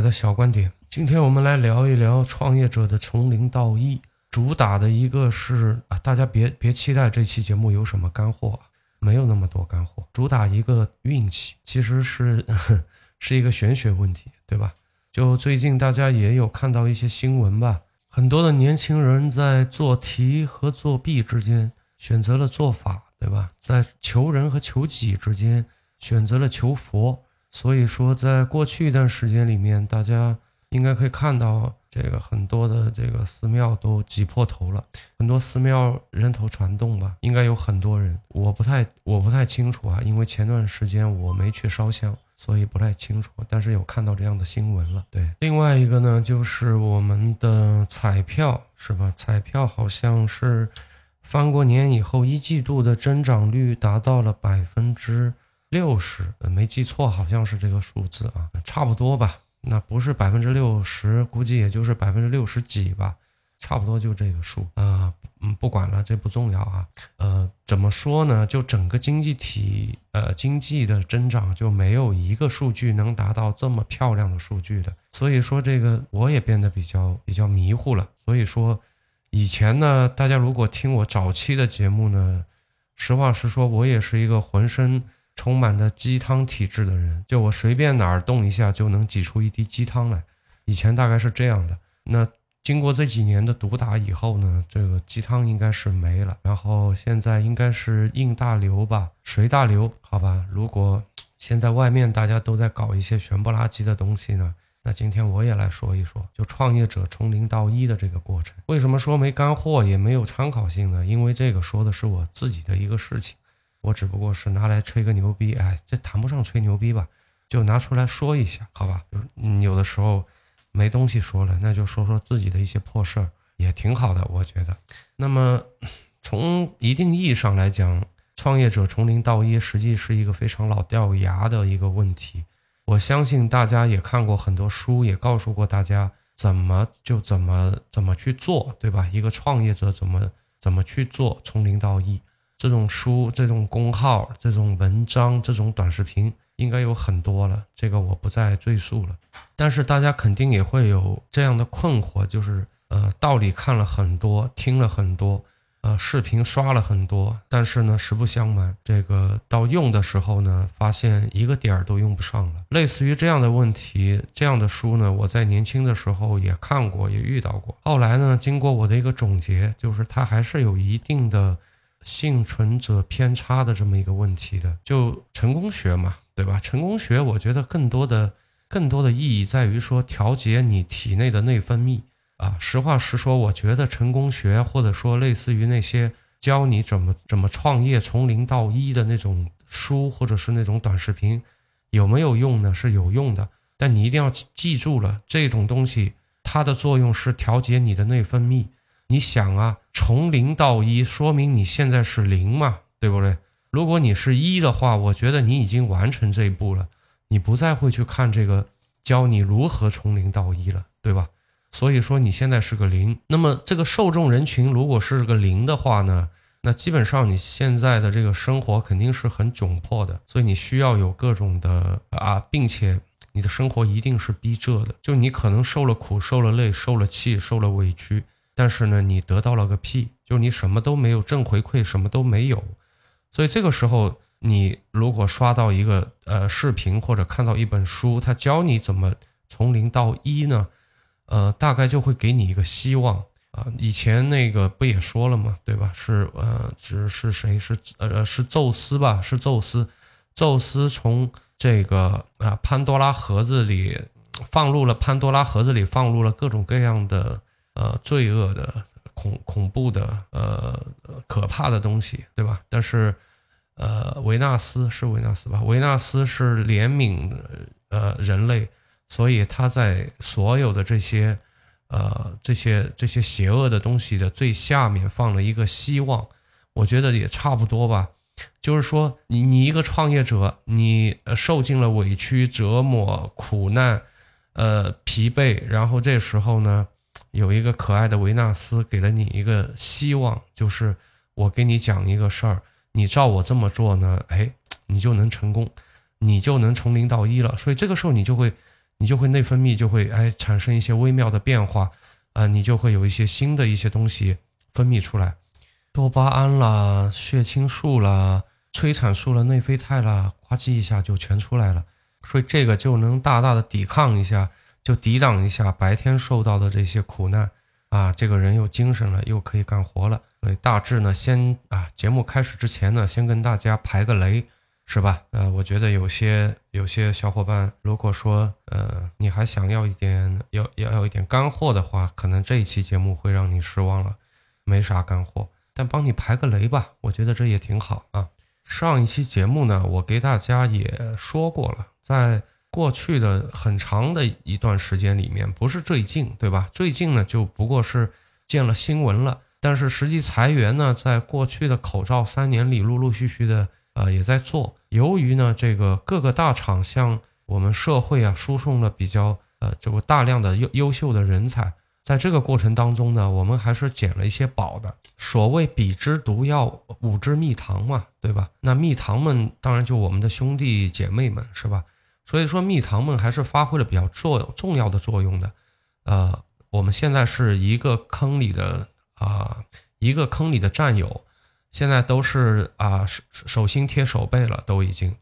的小观点。今天我们来聊一聊创业者的从零到一，主打的一个是啊，大家别别期待这期节目有什么干货，没有那么多干货，主打一个运气，其实是 是一个玄学问题，对吧？就最近大家也有看到一些新闻吧，很多的年轻人在做题和作弊之间选择了做法，对吧？在求人和求己之间选择了求佛。所以说，在过去一段时间里面，大家应该可以看到，这个很多的这个寺庙都挤破头了，很多寺庙人头攒动吧，应该有很多人，我不太我不太清楚啊，因为前段时间我没去烧香，所以不太清楚，但是有看到这样的新闻了。对，另外一个呢，就是我们的彩票是吧？彩票好像是翻过年以后，一季度的增长率达到了百分之。六十，没记错，好像是这个数字啊，差不多吧。那不是百分之六十，估计也就是百分之六十几吧，差不多就这个数啊。嗯，不管了，这不重要啊。呃，怎么说呢？就整个经济体，呃，经济的增长就没有一个数据能达到这么漂亮的数据的。所以说，这个我也变得比较比较迷糊了。所以说，以前呢，大家如果听我早期的节目呢，实话实说，我也是一个浑身。充满着鸡汤体质的人，就我随便哪儿动一下就能挤出一滴鸡汤来。以前大概是这样的。那经过这几年的毒打以后呢，这个鸡汤应该是没了。然后现在应该是应大流吧，随大流，好吧。如果现在外面大家都在搞一些玄不拉几的东西呢，那今天我也来说一说，就创业者从零到一的这个过程。为什么说没干货也没有参考性呢？因为这个说的是我自己的一个事情。我只不过是拿来吹个牛逼，哎，这谈不上吹牛逼吧，就拿出来说一下，好吧？就有的时候没东西说了，那就说说自己的一些破事儿，也挺好的，我觉得。那么从一定意义上来讲，创业者从零到一，实际是一个非常老掉牙的一个问题。我相信大家也看过很多书，也告诉过大家怎么就怎么怎么去做，对吧？一个创业者怎么怎么去做，从零到一。这种书、这种公号、这种文章、这种短视频应该有很多了，这个我不再赘述了。但是大家肯定也会有这样的困惑，就是呃，道理看了很多，听了很多，呃，视频刷了很多，但是呢，实不相瞒，这个到用的时候呢，发现一个点儿都用不上了。类似于这样的问题，这样的书呢，我在年轻的时候也看过，也遇到过。后来呢，经过我的一个总结，就是它还是有一定的。幸存者偏差的这么一个问题的，就成功学嘛，对吧？成功学我觉得更多的、更多的意义在于说调节你体内的内分泌啊。实话实说，我觉得成功学或者说类似于那些教你怎么怎么创业从零到一的那种书或者是那种短视频，有没有用呢？是有用的，但你一定要记住了，这种东西它的作用是调节你的内分泌。你想啊，从零到一，说明你现在是零嘛，对不对？如果你是一的话，我觉得你已经完成这一步了，你不再会去看这个教你如何从零到一了，对吧？所以说你现在是个零，那么这个受众人群如果是个零的话呢，那基本上你现在的这个生活肯定是很窘迫的，所以你需要有各种的啊，并且你的生活一定是逼仄的，就你可能受了苦、受了累、受了气、受了委屈。但是呢，你得到了个屁，就你什么都没有正回馈，什么都没有。所以这个时候，你如果刷到一个呃视频或者看到一本书，他教你怎么从零到一呢？呃，大概就会给你一个希望啊。以前那个不也说了吗？对吧？是呃，只是谁是呃是宙斯吧？是宙斯，宙斯从这个啊潘多拉盒子里放入了潘多拉盒子里放入了各种各样的。呃，罪恶的、恐恐怖的、呃，可怕的东西，对吧？但是，呃，维纳斯是维纳斯吧？维纳斯是怜悯呃人类，所以他在所有的这些呃这些这些邪恶的东西的最下面放了一个希望。我觉得也差不多吧。就是说，你你一个创业者，你受尽了委屈、折磨、苦难，呃，疲惫，然后这时候呢？有一个可爱的维纳斯给了你一个希望，就是我给你讲一个事儿，你照我这么做呢，哎，你就能成功，你就能从零到一了。所以这个时候你就会，你就会内分泌就会哎产生一些微妙的变化，啊，你就会有一些新的一些东西分泌出来，多巴胺啦、血清素啦、催产素啦、内啡肽啦，呱唧一下就全出来了，所以这个就能大大的抵抗一下，就抵挡一下白天受到的这些苦难。啊，这个人又精神了，又可以干活了。所以大致呢，先啊，节目开始之前呢，先跟大家排个雷，是吧？呃，我觉得有些有些小伙伴，如果说呃，你还想要一点要要要一点干货的话，可能这一期节目会让你失望了，没啥干货。但帮你排个雷吧，我觉得这也挺好啊。上一期节目呢，我给大家也说过了，在。过去的很长的一段时间里面，不是最近，对吧？最近呢，就不过是见了新闻了。但是实际裁员呢，在过去的口罩三年里，陆陆续续的呃也在做。由于呢，这个各个大厂向我们社会啊输送了比较呃这个大量的优优秀的人才，在这个过程当中呢，我们还是捡了一些宝的。所谓彼之毒药，吾之蜜糖嘛，对吧？那蜜糖们当然就我们的兄弟姐妹们，是吧？所以说，蜜糖们还是发挥了比较作重要的作用的，呃，我们现在是一个坑里的啊，一个坑里的战友，现在都是啊手手心贴手背了，都已经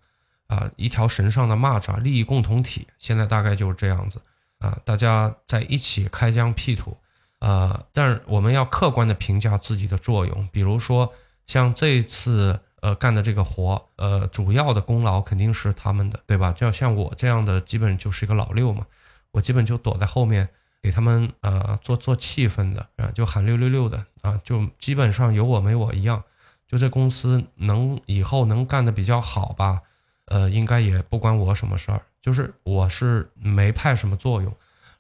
啊一条绳上的蚂蚱，利益共同体，现在大概就是这样子啊，大家在一起开疆辟土，呃，但是我们要客观的评价自己的作用，比如说像这次。呃，干的这个活，呃，主要的功劳肯定是他们的，对吧？就像我这样的，基本就是一个老六嘛，我基本就躲在后面给他们呃做做气氛的啊，就喊六六六的啊，就基本上有我没我一样。就这公司能以后能干的比较好吧？呃，应该也不关我什么事儿，就是我是没派什么作用。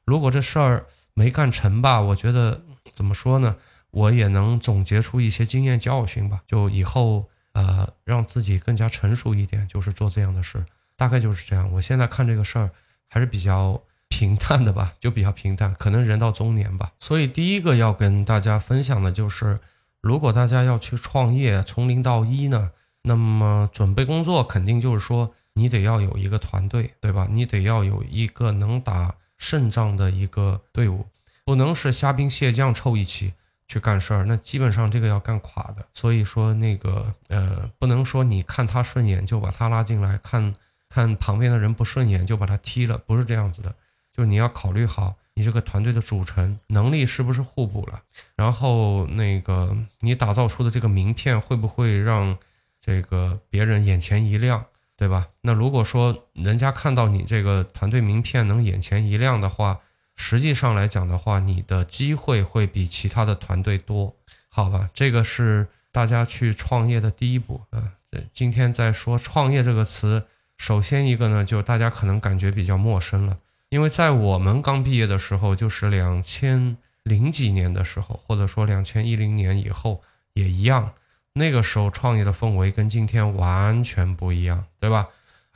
如果这事儿没干成吧，我觉得怎么说呢？我也能总结出一些经验教训吧，就以后。呃，让自己更加成熟一点，就是做这样的事，大概就是这样。我现在看这个事儿还是比较平淡的吧，就比较平淡。可能人到中年吧，所以第一个要跟大家分享的就是，如果大家要去创业，从零到一呢，那么准备工作肯定就是说，你得要有一个团队，对吧？你得要有一个能打胜仗的一个队伍，不能是虾兵蟹将凑一起。去干事儿，那基本上这个要干垮的。所以说那个呃，不能说你看他顺眼就把他拉进来，看看旁边的人不顺眼就把他踢了，不是这样子的。就你要考虑好你这个团队的组成能力是不是互补了，然后那个你打造出的这个名片会不会让这个别人眼前一亮，对吧？那如果说人家看到你这个团队名片能眼前一亮的话，实际上来讲的话，你的机会会比其他的团队多，好吧？这个是大家去创业的第一步啊。今天在说创业这个词，首先一个呢，就大家可能感觉比较陌生了，因为在我们刚毕业的时候，就是两千零几年的时候，或者说两千一零年以后也一样，那个时候创业的氛围跟今天完全不一样，对吧？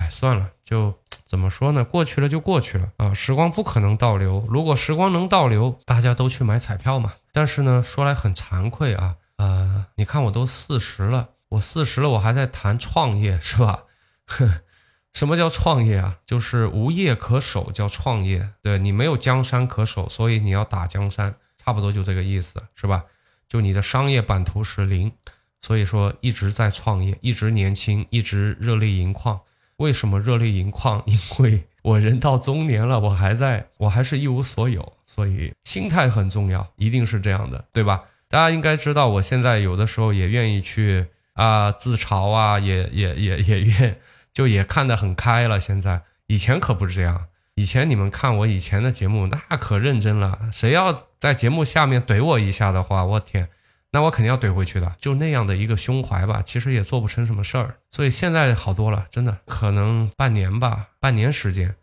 哎，算了，就。怎么说呢？过去了就过去了啊！时光不可能倒流。如果时光能倒流，大家都去买彩票嘛。但是呢，说来很惭愧啊，呃，你看我都四十了，我四十了，我还在谈创业是吧？哼，什么叫创业啊？就是无业可守叫创业。对你没有江山可守，所以你要打江山，差不多就这个意思，是吧？就你的商业版图是零，所以说一直在创业，一直年轻，一直热泪盈眶。为什么热泪盈眶？因为我人到中年了，我还在，我还是一无所有，所以心态很重要，一定是这样的，对吧？大家应该知道，我现在有的时候也愿意去啊自嘲啊，也也也也愿，就也看得很开了。现在以前可不是这样，以前你们看我以前的节目，那可认真了，谁要在节目下面怼我一下的话，我天！那我肯定要怼回去的，就那样的一个胸怀吧，其实也做不成什么事儿。所以现在好多了，真的，可能半年吧，半年时间，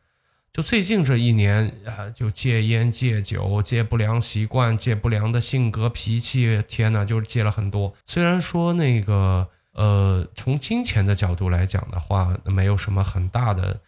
就最近这一年啊，就戒烟、戒酒、戒不良习惯、戒不良的性格脾气，天呐，就是戒了很多。虽然说那个呃，从金钱的角度来讲的话，没有什么很大的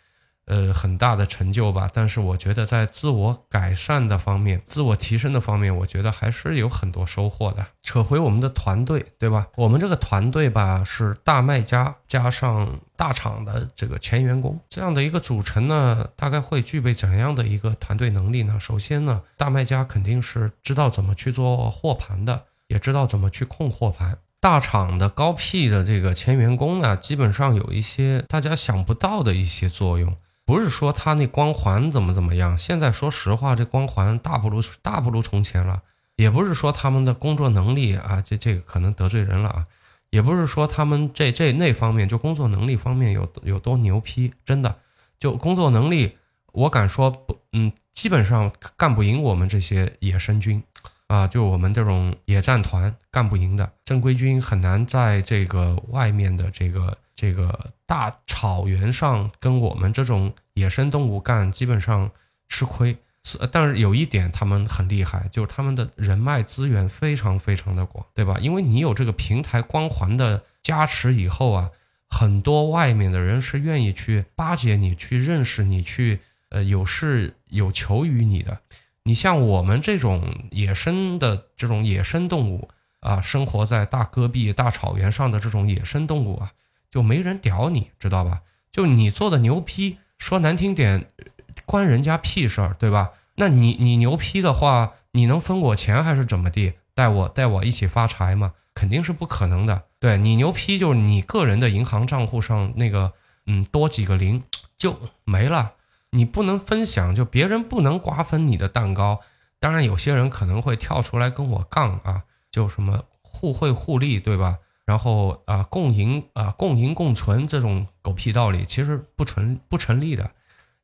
呃，很大的成就吧，但是我觉得在自我改善的方面、自我提升的方面，我觉得还是有很多收获的。扯回我们的团队，对吧？我们这个团队吧，是大卖家加上大厂的这个前员工这样的一个组成呢，大概会具备怎样的一个团队能力呢？首先呢，大卖家肯定是知道怎么去做货盘的，也知道怎么去控货盘。大厂的高 P 的这个前员工呢，基本上有一些大家想不到的一些作用。不是说他那光环怎么怎么样，现在说实话，这光环大不如大不如从前了。也不是说他们的工作能力啊，这这个可能得罪人了啊。也不是说他们这这那方面就工作能力方面有有多牛批，真的就工作能力，我敢说不，嗯，基本上干不赢我们这些野生军啊，就我们这种野战团干不赢的正规军，很难在这个外面的这个。这个大草原上跟我们这种野生动物干，基本上吃亏。但是有一点他们很厉害，就是他们的人脉资源非常非常的广，对吧？因为你有这个平台光环的加持以后啊，很多外面的人是愿意去巴结你，去认识你，去呃有事有求于你的。你像我们这种野生的这种野生动物啊，生活在大戈壁、大草原上的这种野生动物啊。就没人屌你，知道吧？就你做的牛批，说难听点，关人家屁事儿，对吧？那你你牛批的话，你能分我钱还是怎么地？带我带我一起发财吗？肯定是不可能的。对你牛批，就是你个人的银行账户上那个，嗯，多几个零就没了。你不能分享，就别人不能瓜分你的蛋糕。当然，有些人可能会跳出来跟我杠啊，就什么互惠互利，对吧？然后啊，共赢啊，共赢共存这种狗屁道理其实不成不成立的。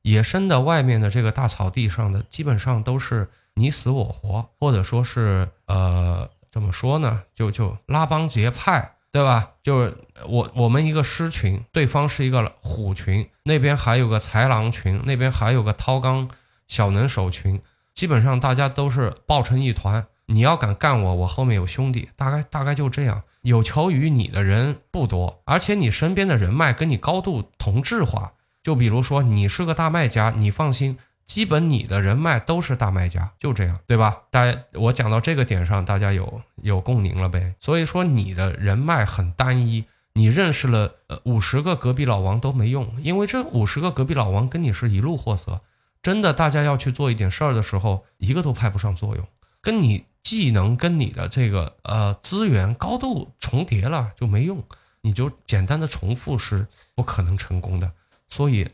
野生的外面的这个大草地上的，基本上都是你死我活，或者说是呃，怎么说呢？就就拉帮结派，对吧？就是我我们一个狮群，对方是一个虎群，那边还有个豺狼群，那边还有个掏钢小能手群，基本上大家都是抱成一团。你要敢干我，我后面有兄弟，大概大概就这样。有求于你的人不多，而且你身边的人脉跟你高度同质化。就比如说你是个大卖家，你放心，基本你的人脉都是大卖家，就这样，对吧？大家我讲到这个点上，大家有有共鸣了呗？所以说你的人脉很单一，你认识了呃五十个隔壁老王都没用，因为这五十个隔壁老王跟你是一路货色，真的，大家要去做一点事儿的时候，一个都派不上作用，跟你。技能跟你的这个呃资源高度重叠了就没用，你就简单的重复是不可能成功的。所以，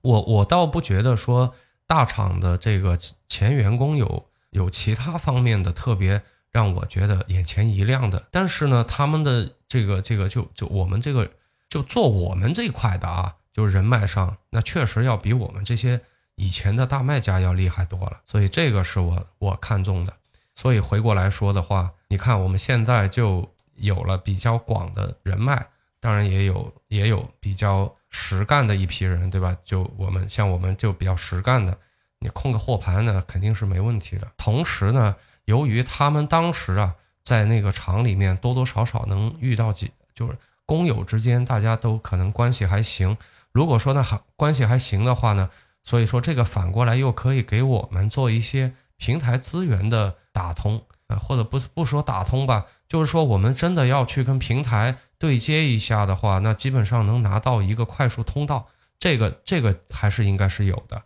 我我倒不觉得说大厂的这个前员工有有其他方面的特别让我觉得眼前一亮的。但是呢，他们的这个这个就就我们这个就做我们这一块的啊，就人脉上那确实要比我们这些以前的大卖家要厉害多了。所以这个是我我看中的。所以回过来说的话，你看我们现在就有了比较广的人脉，当然也有也有比较实干的一批人，对吧？就我们像我们就比较实干的，你控个货盘呢肯定是没问题的。同时呢，由于他们当时啊在那个厂里面多多少少能遇到几，就是工友之间大家都可能关系还行。如果说呢还关系还行的话呢，所以说这个反过来又可以给我们做一些。平台资源的打通啊，或者不不说打通吧，就是说我们真的要去跟平台对接一下的话，那基本上能拿到一个快速通道，这个这个还是应该是有的。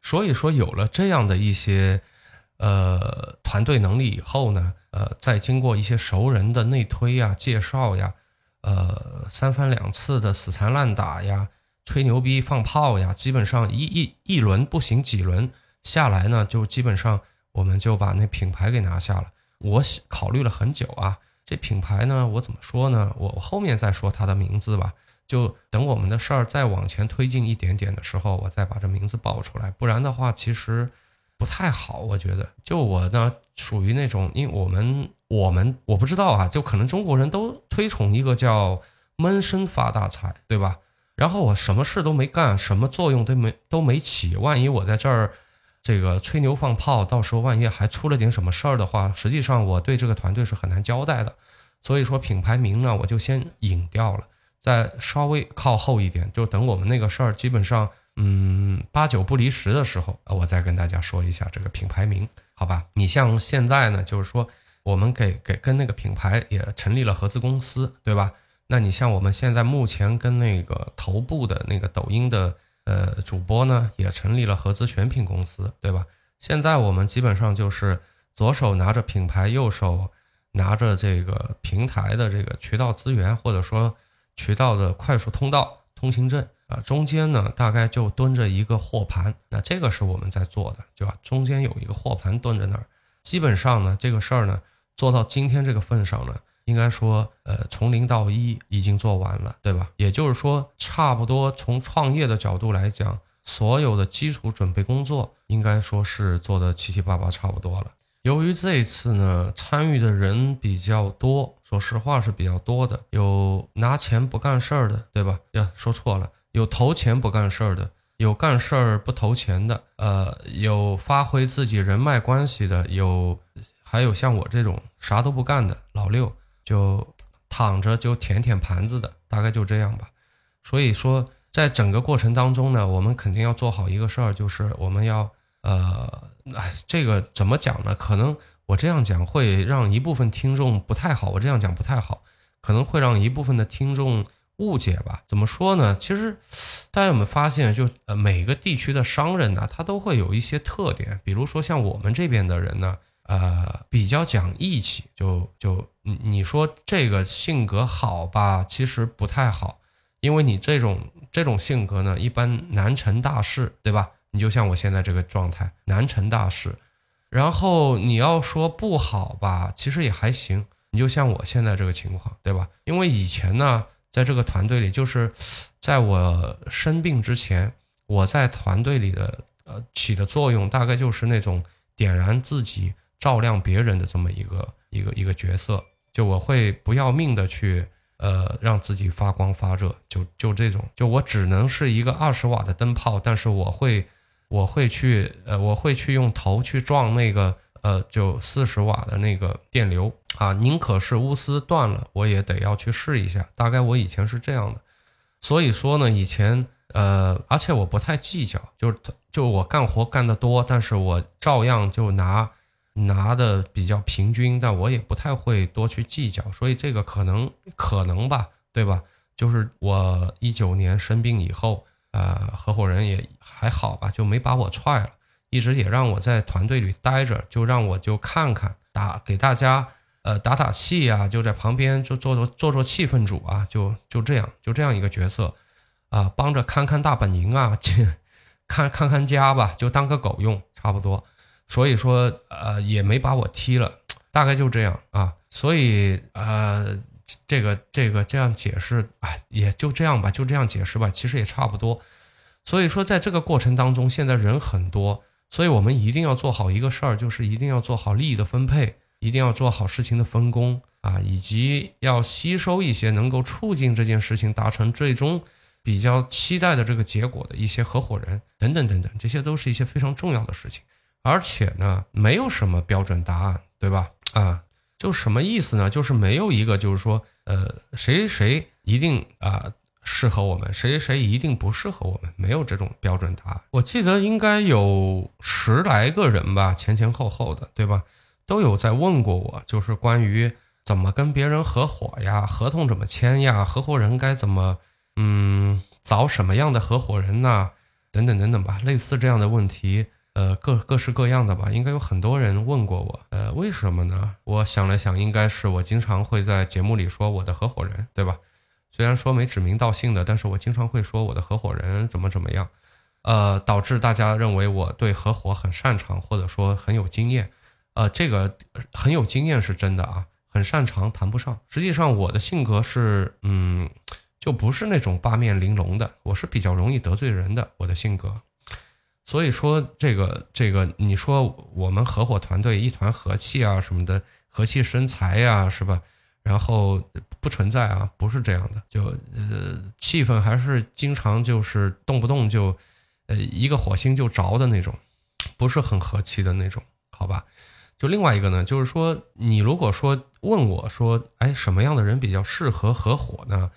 所以说有了这样的一些呃团队能力以后呢，呃，再经过一些熟人的内推呀、介绍呀，呃，三番两次的死缠烂打呀、吹牛逼放炮呀，基本上一一一轮不行几轮下来呢，就基本上。我们就把那品牌给拿下了。我考虑了很久啊，这品牌呢，我怎么说呢？我后面再说它的名字吧。就等我们的事儿再往前推进一点点的时候，我再把这名字报出来。不然的话，其实不太好。我觉得，就我呢，属于那种，因为我们我们我不知道啊，就可能中国人都推崇一个叫闷声发大财，对吧？然后我什么事都没干，什么作用都没都没起，万一我在这儿。这个吹牛放炮，到时候万一还出了点什么事儿的话，实际上我对这个团队是很难交代的。所以说品牌名呢，我就先隐掉了，再稍微靠后一点，就等我们那个事儿基本上，嗯八九不离十的时候，我再跟大家说一下这个品牌名，好吧？你像现在呢，就是说我们给给跟那个品牌也成立了合资公司，对吧？那你像我们现在目前跟那个头部的那个抖音的呃主播呢，也成立了合资选品公司，对吧？现在我们基本上就是左手拿着品牌，右手拿着这个平台的这个渠道资源，或者说渠道的快速通道通行证啊，中间呢大概就蹲着一个货盘，那这个是我们在做的，对吧？中间有一个货盘蹲着那儿，基本上呢这个事儿呢做到今天这个份上呢，应该说呃从零到一已经做完了，对吧？也就是说差不多从创业的角度来讲。所有的基础准备工作应该说是做的七七八八差不多了。由于这一次呢，参与的人比较多，说实话是比较多的，有拿钱不干事儿的，对吧？呀，说错了，有投钱不干事儿的，有干事儿不投钱的，呃，有发挥自己人脉关系的，有还有像我这种啥都不干的老六，就躺着就舔舔盘子的，大概就这样吧。所以说。在整个过程当中呢，我们肯定要做好一个事儿，就是我们要，呃，哎，这个怎么讲呢？可能我这样讲会让一部分听众不太好，我这样讲不太好，可能会让一部分的听众误解吧。怎么说呢？其实大家有没有发现，就呃每个地区的商人呢，他都会有一些特点，比如说像我们这边的人呢，呃，比较讲义气，就就你说这个性格好吧，其实不太好，因为你这种。这种性格呢，一般难成大事，对吧？你就像我现在这个状态，难成大事。然后你要说不好吧，其实也还行。你就像我现在这个情况，对吧？因为以前呢，在这个团队里，就是在我生病之前，我在团队里的呃起的作用，大概就是那种点燃自己、照亮别人的这么一个一个一个角色。就我会不要命的去。呃，让自己发光发热，就就这种，就我只能是一个二十瓦的灯泡，但是我会，我会去，呃，我会去用头去撞那个，呃，就四十瓦的那个电流啊，宁可是钨丝断了，我也得要去试一下。大概我以前是这样的，所以说呢，以前，呃，而且我不太计较，就是就我干活干得多，但是我照样就拿。拿的比较平均，但我也不太会多去计较，所以这个可能可能吧，对吧？就是我一九年生病以后，呃，合伙人也还好吧，就没把我踹了，一直也让我在团队里待着，就让我就看看打给大家呃打打气呀，就在旁边就做做做做气氛组啊，就就这样就这样一个角色啊，帮着看看大本营啊，看看看家吧，就当个狗用，差不多。所以说，呃，也没把我踢了，大概就这样啊。所以，呃，这个这个这样解释，哎，也就这样吧，就这样解释吧。其实也差不多。所以说，在这个过程当中，现在人很多，所以我们一定要做好一个事儿，就是一定要做好利益的分配，一定要做好事情的分工啊，以及要吸收一些能够促进这件事情达成最终比较期待的这个结果的一些合伙人等等等等，这些都是一些非常重要的事情。而且呢，没有什么标准答案，对吧？啊，就什么意思呢？就是没有一个，就是说，呃，谁谁一定啊适合我们，谁谁谁一定不适合我们，没有这种标准答案。我记得应该有十来个人吧，前前后后的，对吧？都有在问过我，就是关于怎么跟别人合伙呀，合同怎么签呀，合伙人该怎么，嗯，找什么样的合伙人呐，等等等等吧，类似这样的问题。呃，各各式各样的吧，应该有很多人问过我。呃，为什么呢？我想了想，应该是我经常会在节目里说我的合伙人，对吧？虽然说没指名道姓的，但是我经常会说我的合伙人怎么怎么样，呃，导致大家认为我对合伙很擅长，或者说很有经验。呃，这个很有经验是真的啊，很擅长谈不上。实际上，我的性格是，嗯，就不是那种八面玲珑的，我是比较容易得罪人的，我的性格。所以说，这个这个，你说我们合伙团队一团和气啊，什么的，和气生财呀，是吧？然后不存在啊，不是这样的，就呃，气氛还是经常就是动不动就，呃，一个火星就着的那种，不是很和气的那种，好吧？就另外一个呢，就是说，你如果说问我说，哎，什么样的人比较适合合伙呢？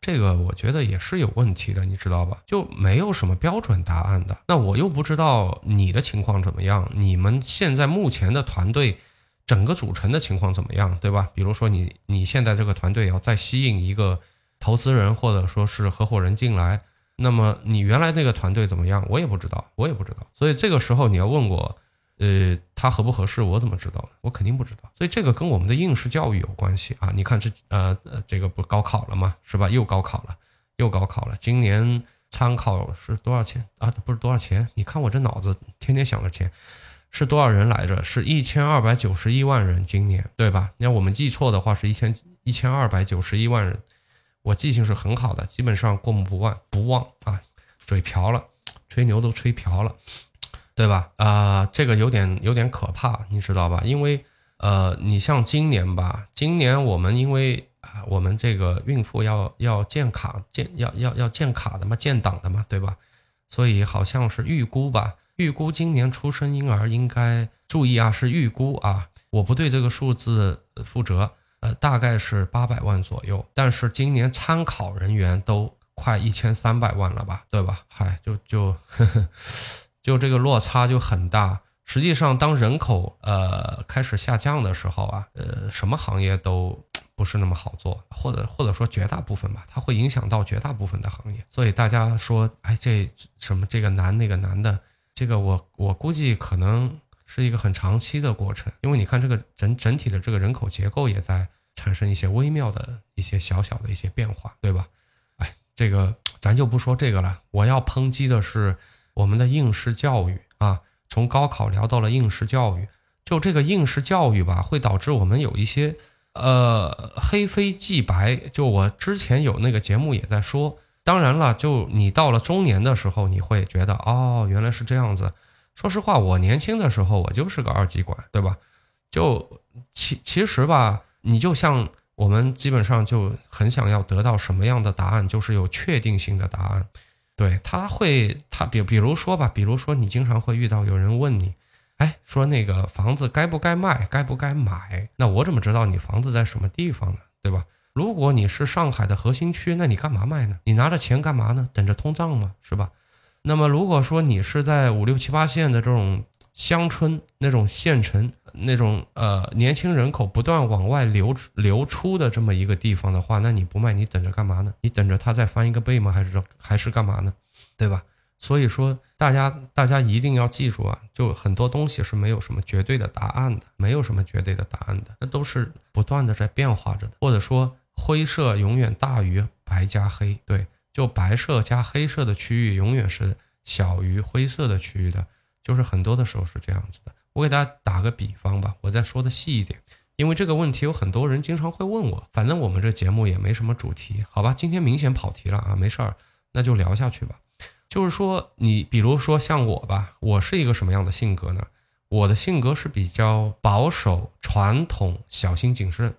这个我觉得也是有问题的，你知道吧？就没有什么标准答案的。那我又不知道你的情况怎么样，你们现在目前的团队整个组成的情况怎么样，对吧？比如说你你现在这个团队要再吸引一个投资人或者说是合伙人进来，那么你原来那个团队怎么样？我也不知道，我也不知道。所以这个时候你要问我。呃，他合不合适，我怎么知道呢？我肯定不知道，所以这个跟我们的应试教育有关系啊！你看这呃，这个不高考了吗？是吧？又高考了，又高考了。今年参考是多少钱啊？不是多少钱？你看我这脑子天天想着钱，是多少人来着？是一千二百九十一万人，今年对吧？你要我们记错的话，是一千一千二百九十一万人。我记性是很好的，基本上过目不忘，不忘啊，嘴瓢了，吹牛都吹瓢了。对吧？啊，这个有点有点可怕，你知道吧？因为，呃，你像今年吧，今年我们因为啊，我们这个孕妇要要建卡建要要要建卡的嘛，建档的嘛，对吧？所以好像是预估吧，预估今年出生婴儿应该注意啊，是预估啊，我不对这个数字负责，呃，大概是八百万左右。但是今年参考人员都快一千三百万了吧，对吧？嗨，就就。呵呵就这个落差就很大。实际上，当人口呃开始下降的时候啊，呃，什么行业都不是那么好做，或者或者说绝大部分吧，它会影响到绝大部分的行业。所以大家说，哎，这什么这个难那个难的，这个我我估计可能是一个很长期的过程，因为你看这个整整体的这个人口结构也在产生一些微妙的一些小小的一些变化，对吧？哎，这个咱就不说这个了，我要抨击的是。我们的应试教育啊，从高考聊到了应试教育，就这个应试教育吧，会导致我们有一些呃黑非即白。就我之前有那个节目也在说，当然了，就你到了中年的时候，你会觉得哦，原来是这样子。说实话，我年轻的时候我就是个二极管，对吧？就其其实吧，你就像我们基本上就很想要得到什么样的答案，就是有确定性的答案。对他会，他比比如说吧，比如说你经常会遇到有人问你，哎，说那个房子该不该卖，该不该买？那我怎么知道你房子在什么地方呢？对吧？如果你是上海的核心区，那你干嘛卖呢？你拿着钱干嘛呢？等着通胀吗？是吧？那么如果说你是在五六七八线的这种乡村、那种县城、那种呃年轻人口不断往外流流出的这么一个地方的话，那你不卖，你等着干嘛呢？你等着它再翻一个倍吗？还是还是干嘛呢？对吧？所以说，大家大家一定要记住啊，就很多东西是没有什么绝对的答案的，没有什么绝对的答案的，那都是不断的在变化着的，或者说灰色永远大于白加黑，对，就白色加黑色的区域永远是小于灰色的区域的。就是很多的时候是这样子的，我给大家打个比方吧，我再说的细一点，因为这个问题有很多人经常会问我。反正我们这节目也没什么主题，好吧？今天明显跑题了啊，没事儿，那就聊下去吧。就是说，你比如说像我吧，我是一个什么样的性格呢？我的性格是比较保守、传统、小心谨慎，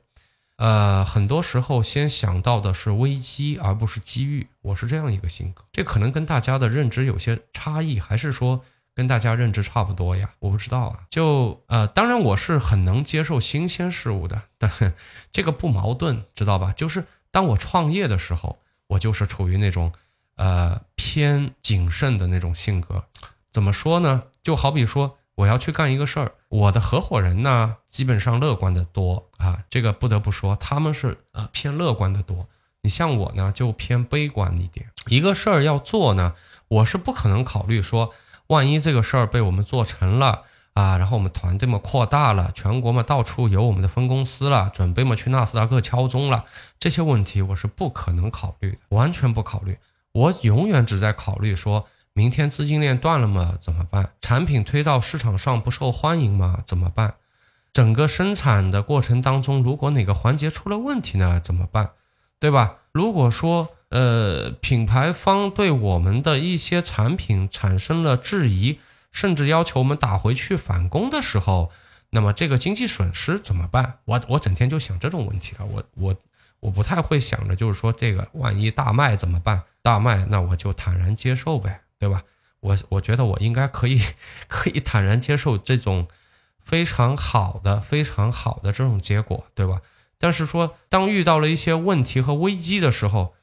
呃，很多时候先想到的是危机而不是机遇，我是这样一个性格。这可能跟大家的认知有些差异，还是说？跟大家认知差不多呀，我不知道啊。就呃，当然我是很能接受新鲜事物的，但 这个不矛盾，知道吧？就是当我创业的时候，我就是处于那种呃偏谨慎的那种性格。怎么说呢？就好比说我要去干一个事儿，我的合伙人呢基本上乐观的多啊，这个不得不说他们是呃偏乐观的多。你像我呢就偏悲观一点。一个事儿要做呢，我是不可能考虑说。万一这个事儿被我们做成了啊，然后我们团队嘛扩大了，全国嘛到处有我们的分公司了，准备嘛去纳斯达克敲钟了，这些问题我是不可能考虑的，完全不考虑。我永远只在考虑说，明天资金链断了嘛怎么办？产品推到市场上不受欢迎嘛怎么办？整个生产的过程当中，如果哪个环节出了问题呢怎么办？对吧？如果说。呃，品牌方对我们的一些产品产生了质疑，甚至要求我们打回去返工的时候，那么这个经济损失怎么办？我我整天就想这种问题了。我我我不太会想着，就是说这个万一大卖怎么办？大卖那我就坦然接受呗，对吧？我我觉得我应该可以 可以坦然接受这种非常好的非常好的这种结果，对吧？但是说当遇到了一些问题和危机的时候，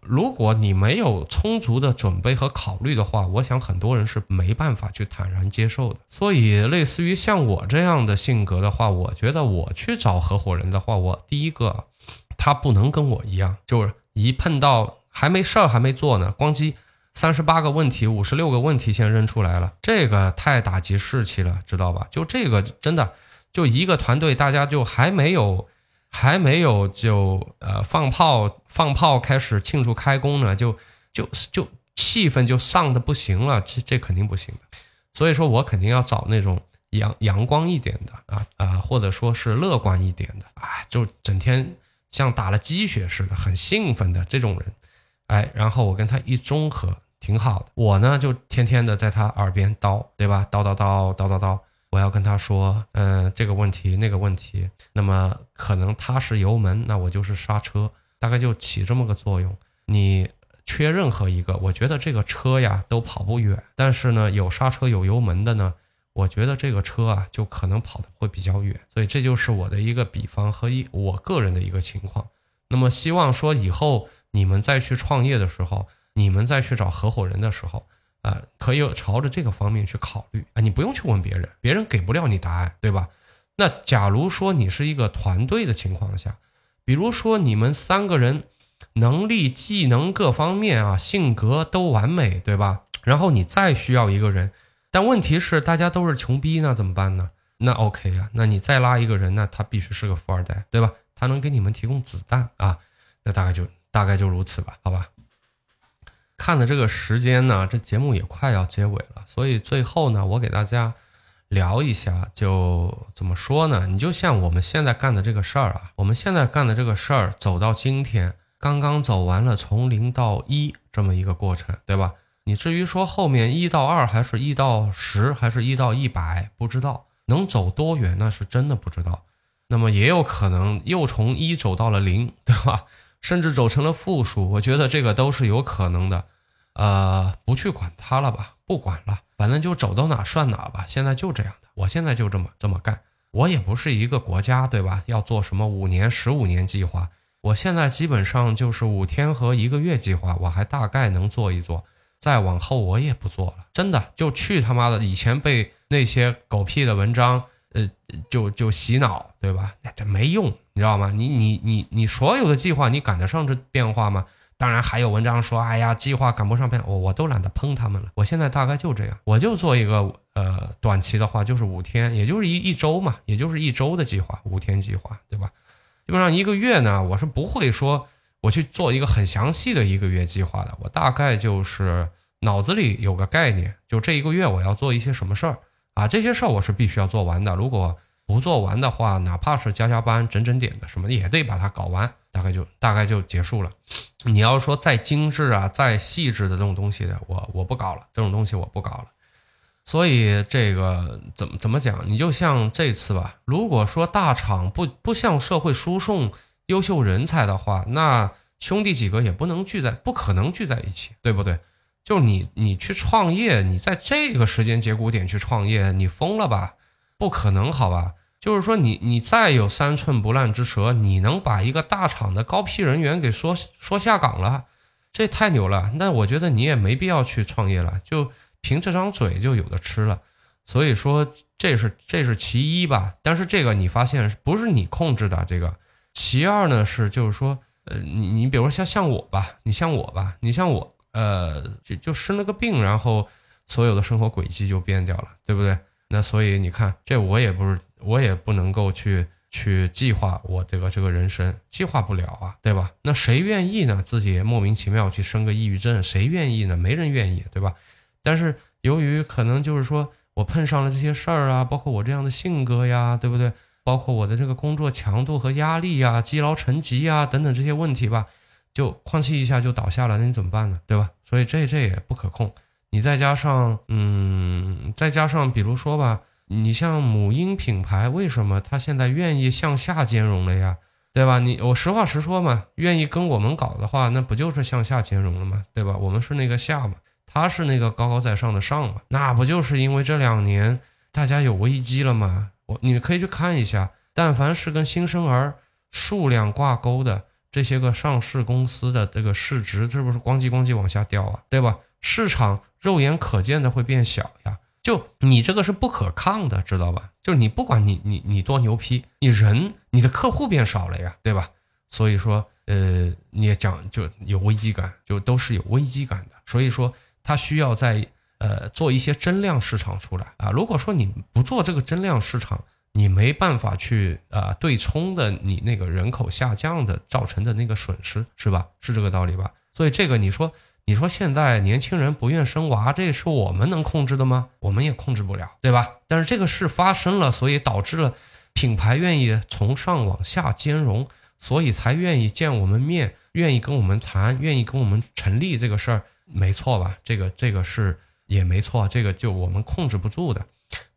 如果你没有充足的准备和考虑的话，我想很多人是没办法去坦然接受的。所以，类似于像我这样的性格的话，我觉得我去找合伙人的话，我第一个，他不能跟我一样，就是一碰到还没事儿还没做呢，咣叽，三十八个问题、五十六个问题先扔出来了，这个太打击士气了，知道吧？就这个真的，就一个团队，大家就还没有。还没有就呃放炮放炮开始庆祝开工呢，就就就气氛就丧的不行了，这这肯定不行的。所以说我肯定要找那种阳阳光一点的啊啊，或者说是乐观一点的啊，就整天像打了鸡血似的，很兴奋的这种人，哎，然后我跟他一综合，挺好的。我呢就天天的在他耳边叨，对吧？叨叨叨叨叨叨。我要跟他说，嗯，这个问题那个问题，那么可能他是油门，那我就是刹车，大概就起这么个作用。你缺任何一个，我觉得这个车呀都跑不远。但是呢，有刹车有油门的呢，我觉得这个车啊就可能跑的会比较远。所以这就是我的一个比方和一我个人的一个情况。那么希望说以后你们再去创业的时候，你们再去找合伙人的时候。呃，可以朝着这个方面去考虑啊，你不用去问别人，别人给不了你答案，对吧？那假如说你是一个团队的情况下，比如说你们三个人能力、技能各方面啊，性格都完美，对吧？然后你再需要一个人，但问题是大家都是穷逼，那怎么办呢？那 OK 啊，那你再拉一个人，那他必须是个富二代，对吧？他能给你们提供子弹啊，那大概就大概就如此吧，好吧？看的这个时间呢，这节目也快要结尾了，所以最后呢，我给大家聊一下，就怎么说呢？你就像我们现在干的这个事儿啊，我们现在干的这个事儿，走到今天，刚刚走完了从零到一这么一个过程，对吧？你至于说后面一到二，还是一到十，还是一到一百，不知道能走多远，那是真的不知道。那么也有可能又从一走到了零，对吧？甚至走成了负数，我觉得这个都是有可能的，呃，不去管它了吧，不管了，反正就走到哪算哪吧。现在就这样的，我现在就这么这么干。我也不是一个国家，对吧？要做什么五年、十五年计划，我现在基本上就是五天和一个月计划，我还大概能做一做。再往后我也不做了，真的就去他妈的以前被那些狗屁的文章。呃，就就洗脑，对吧？那这没用，你知道吗？你你你你所有的计划，你赶得上这变化吗？当然还有文章说，哎呀，计划赶不上变，我我都懒得喷他们了。我现在大概就这样，我就做一个呃短期的话，就是五天，也就是一一周嘛，也就是一周的计划，五天计划，对吧？基本上一个月呢，我是不会说我去做一个很详细的一个月计划的，我大概就是脑子里有个概念，就这一个月我要做一些什么事儿。啊，这些事儿我是必须要做完的。如果不做完的话，哪怕是加加班、整整点的什么，也得把它搞完。大概就大概就结束了。你要说再精致啊、再细致的这种东西的，我我不搞了。这种东西我不搞了。所以这个怎么怎么讲？你就像这次吧，如果说大厂不不向社会输送优秀人才的话，那兄弟几个也不能聚在，不可能聚在一起，对不对？就你，你去创业，你在这个时间节骨点去创业，你疯了吧？不可能，好吧？就是说，你你再有三寸不烂之舌，你能把一个大厂的高批人员给说说下岗了，这太牛了。那我觉得你也没必要去创业了，就凭这张嘴就有的吃了。所以说，这是这是其一吧。但是这个你发现不是你控制的这个。其二呢是就是说，呃，你你比如说像像我吧，你像我吧，你像我。呃，就就生了个病，然后所有的生活轨迹就变掉了，对不对？那所以你看，这我也不是，我也不能够去去计划我这个这个人生，计划不了啊，对吧？那谁愿意呢？自己莫名其妙去生个抑郁症，谁愿意呢？没人愿意，对吧？但是由于可能就是说我碰上了这些事儿啊，包括我这样的性格呀，对不对？包括我的这个工作强度和压力呀，积劳成疾呀等等这些问题吧。就哐叽一下就倒下了，那你怎么办呢？对吧？所以这这也不可控。你再加上，嗯，再加上，比如说吧，你像母婴品牌，为什么他现在愿意向下兼容了呀？对吧？你我实话实说嘛，愿意跟我们搞的话，那不就是向下兼容了吗？对吧？我们是那个下嘛，他是那个高高在上的上嘛，那不就是因为这两年大家有危机了吗？我你可以去看一下，但凡是跟新生儿数量挂钩的。这些个上市公司的这个市值是不是咣叽咣叽往下掉啊？对吧？市场肉眼可见的会变小呀。就你这个是不可抗的，知道吧？就是你不管你你你多牛批，你人你的客户变少了呀，对吧？所以说，呃，你也讲就有危机感，就都是有危机感的。所以说，它需要在呃做一些增量市场出来啊。如果说你不做这个增量市场，你没办法去啊对冲的你那个人口下降的造成的那个损失，是吧？是这个道理吧？所以这个你说，你说现在年轻人不愿生娃，这是我们能控制的吗？我们也控制不了，对吧？但是这个事发生了，所以导致了品牌愿意从上往下兼容，所以才愿意见我们面，愿意跟我们谈，愿意跟我们成立这个事儿，没错吧？这个这个是也没错，这个就我们控制不住的。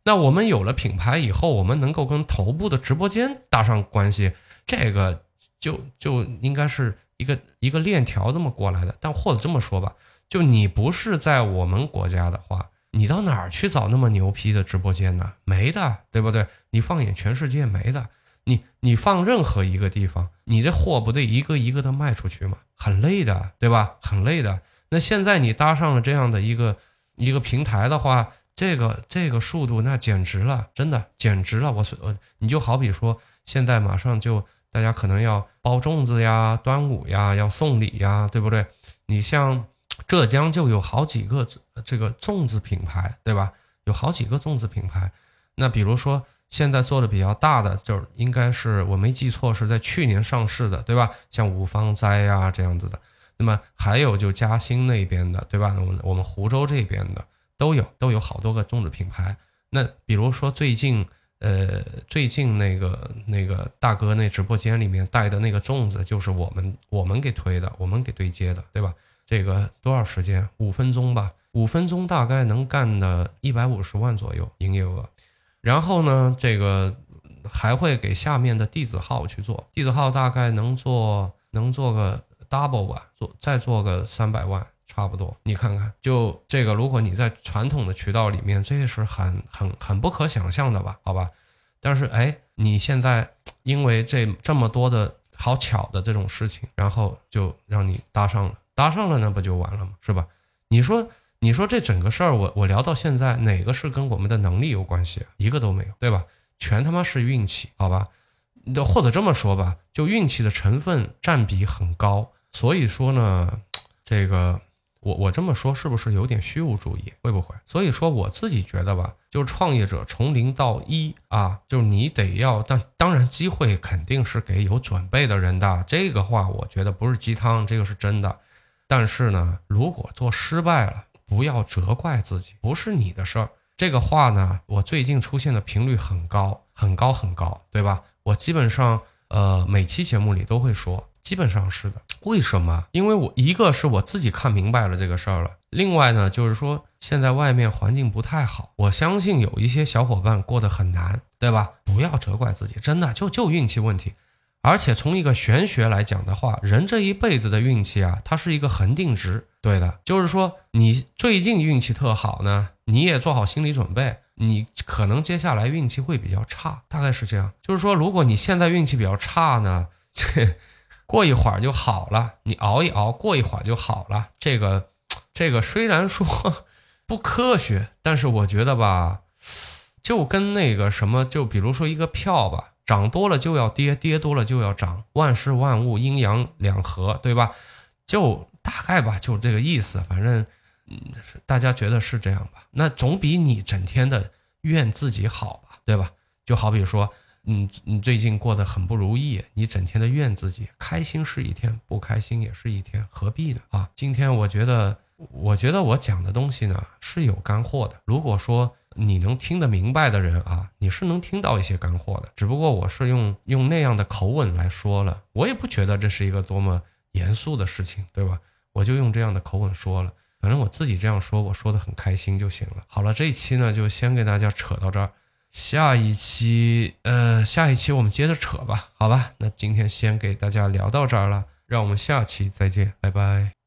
那我们有了品牌以后，我们能够跟头部的直播间搭上关系，这个就就应该是一个一个链条这么过来的。但或者这么说吧，就你不是在我们国家的话，你到哪儿去找那么牛批的直播间呢？没的，对不对？你放眼全世界没的，你你放任何一个地方，你这货不得一个一个的卖出去吗？很累的，对吧？很累的。那现在你搭上了这样的一个一个平台的话。这个这个速度那简直了，真的简直了！我呃，你就好比说，现在马上就大家可能要包粽子呀、端午呀、要送礼呀，对不对？你像浙江就有好几个这个粽子品牌，对吧？有好几个粽子品牌。那比如说现在做的比较大的，就是应该是我没记错是在去年上市的，对吧？像五芳斋呀这样子的。那么还有就嘉兴那边的，对吧？我们我们湖州这边的。都有都有好多个粽子品牌，那比如说最近，呃，最近那个那个大哥那直播间里面带的那个粽子，就是我们我们给推的，我们给对接的，对吧？这个多少时间？五分钟吧，五分钟大概能干的一百五十万左右营业额。然后呢，这个还会给下面的弟子号去做，弟子号大概能做能做个 double 吧，做再做个三百万。差不多，你看看，就这个，如果你在传统的渠道里面，这是很很很不可想象的吧？好吧，但是哎，你现在因为这这么多的好巧的这种事情，然后就让你搭上了，搭上了那不就完了吗？是吧？你说，你说这整个事儿，我我聊到现在，哪个是跟我们的能力有关系？一个都没有，对吧？全他妈是运气，好吧？或者这么说吧，就运气的成分占比很高，所以说呢，这个。我我这么说是不是有点虚无主义？会不会？所以说我自己觉得吧，就是创业者从零到一啊，就是你得要，但当然机会肯定是给有准备的人的。这个话我觉得不是鸡汤，这个是真的。但是呢，如果做失败了，不要责怪自己，不是你的事儿。这个话呢，我最近出现的频率很高，很高，很高，对吧？我基本上呃每期节目里都会说。基本上是的，为什么？因为我一个是我自己看明白了这个事儿了，另外呢，就是说现在外面环境不太好，我相信有一些小伙伴过得很难，对吧？不要责怪自己，真的就就运气问题。而且从一个玄学来讲的话，人这一辈子的运气啊，它是一个恒定值，对的，就是说你最近运气特好呢，你也做好心理准备，你可能接下来运气会比较差，大概是这样。就是说，如果你现在运气比较差呢，这。过一会儿就好了，你熬一熬，过一会儿就好了。这个，这个虽然说不科学，但是我觉得吧，就跟那个什么，就比如说一个票吧，涨多了就要跌，跌多了就要涨，万事万物阴阳两合，对吧？就大概吧，就这个意思。反正，大家觉得是这样吧？那总比你整天的怨自己好吧，对吧？就好比说。嗯，你最近过得很不如意，你整天的怨自己，开心是一天，不开心也是一天，何必呢？啊，今天我觉得，我觉得我讲的东西呢是有干货的。如果说你能听得明白的人啊，你是能听到一些干货的。只不过我是用用那样的口吻来说了，我也不觉得这是一个多么严肃的事情，对吧？我就用这样的口吻说了，反正我自己这样说，我说的很开心就行了。好了，这一期呢就先给大家扯到这儿。下一期，呃，下一期我们接着扯吧，好吧？那今天先给大家聊到这儿了，让我们下期再见，拜拜。